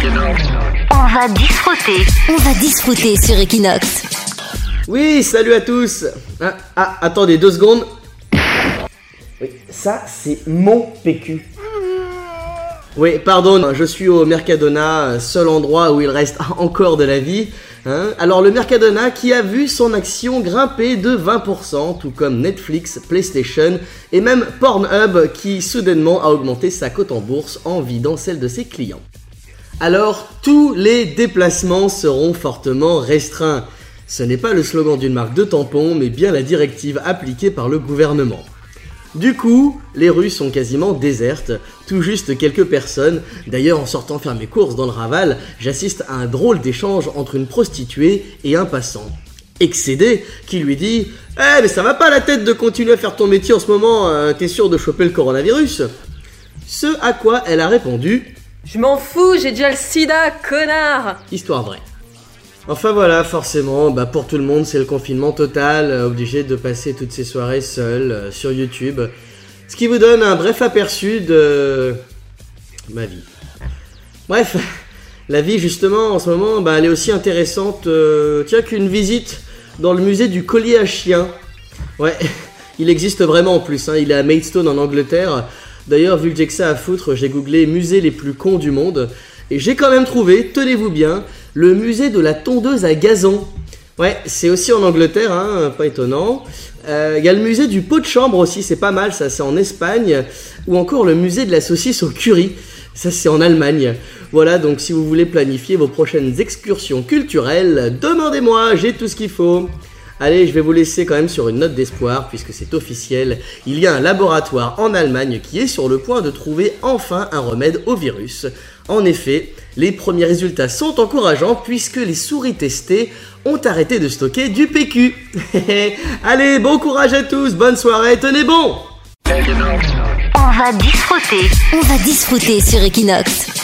On va disfruter. On va disfruter sur Equinox. Oui, salut à tous. Ah, ah, attendez deux secondes. Oui, ça c'est mon PQ. Oui, pardon, je suis au Mercadona, seul endroit où il reste encore de la vie. hein. Alors le Mercadona qui a vu son action grimper de 20%, tout comme Netflix, PlayStation et même Pornhub qui soudainement a augmenté sa cote en bourse en vidant celle de ses clients. Alors, tous les déplacements seront fortement restreints. Ce n'est pas le slogan d'une marque de tampons, mais bien la directive appliquée par le gouvernement. Du coup, les rues sont quasiment désertes, tout juste quelques personnes. D'ailleurs, en sortant faire mes courses dans le Raval, j'assiste à un drôle d'échange entre une prostituée et un passant. Excédé, qui lui dit Eh, mais ça va pas la tête de continuer à faire ton métier en ce moment, euh, t'es sûr de choper le coronavirus? Ce à quoi elle a répondu Je m'en fous, j'ai déjà le sida, connard Histoire vraie. Enfin voilà, forcément, bah pour tout le monde, c'est le confinement total, euh, obligé de passer toutes ces soirées seul euh, sur YouTube. Ce qui vous donne un bref aperçu de ma vie. Bref, la vie justement en ce moment, bah, elle est aussi intéressante, euh, tiens, qu'une visite dans le musée du collier à chien. Ouais, il existe vraiment en plus, hein, il est à Maidstone en Angleterre. D'ailleurs, vu que j'ai que ça à foutre, j'ai googlé musées les plus cons du monde. Et j'ai quand même trouvé, tenez-vous bien, le musée de la tondeuse à gazon. Ouais, c'est aussi en Angleterre, hein, pas étonnant. Euh, Il y a le musée du pot de chambre aussi, c'est pas mal, ça c'est en Espagne. Ou encore le musée de la saucisse au curry, ça c'est en Allemagne. Voilà, donc si vous voulez planifier vos prochaines excursions culturelles, demandez-moi, j'ai tout ce qu'il faut. Allez, je vais vous laisser quand même sur une note d'espoir, puisque c'est officiel. Il y a un laboratoire en Allemagne qui est sur le point de trouver enfin un remède au virus. En effet, les premiers résultats sont encourageants, puisque les souris testées ont arrêté de stocker du PQ. Allez, bon courage à tous, bonne soirée, tenez bon On va disfruter. On va disfruter sur Equinox.